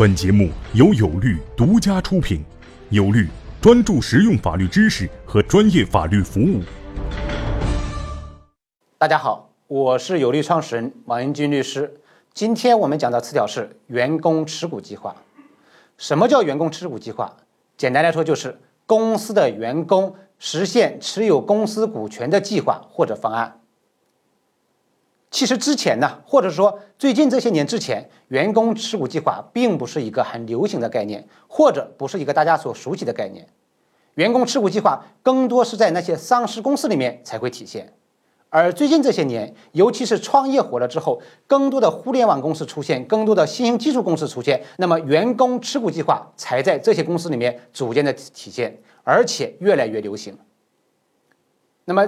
本节目由有律独家出品，有律专注实用法律知识和专业法律服务。大家好，我是有律创始人王英军律师。今天我们讲的词条是员工持股计划。什么叫员工持股计划？简单来说，就是公司的员工实现持有公司股权的计划或者方案。其实之前呢，或者说最近这些年之前，员工持股计划并不是一个很流行的概念，或者不是一个大家所熟悉的概念。员工持股计划更多是在那些上市公司里面才会体现。而最近这些年，尤其是创业火了之后，更多的互联网公司出现，更多的新兴技术公司出现，那么员工持股计划才在这些公司里面逐渐的体现，而且越来越流行。那么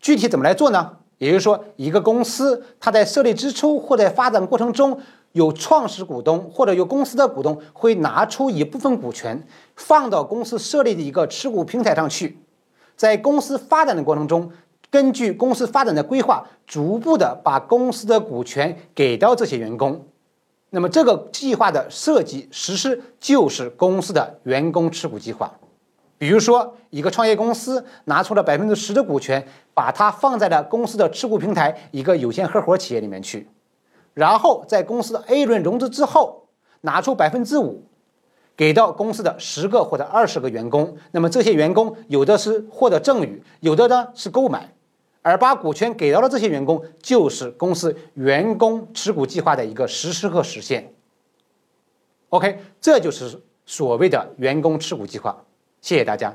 具体怎么来做呢？也就是说，一个公司它在设立之初或在发展过程中，有创始股东或者有公司的股东会拿出一部分股权放到公司设立的一个持股平台上去，在公司发展的过程中，根据公司发展的规划，逐步的把公司的股权给到这些员工。那么这个计划的设计实施就是公司的员工持股计划。比如说，一个创业公司拿出了百分之十的股权，把它放在了公司的持股平台一个有限合伙企业里面去，然后在公司的 A 轮融资之后，拿出百分之五，给到公司的十个或者二十个员工。那么这些员工有的是获得赠与，有的呢是购买，而把股权给到了这些员工，就是公司员工持股计划的一个实施和实现。OK，这就是所谓的员工持股计划。谢谢大家。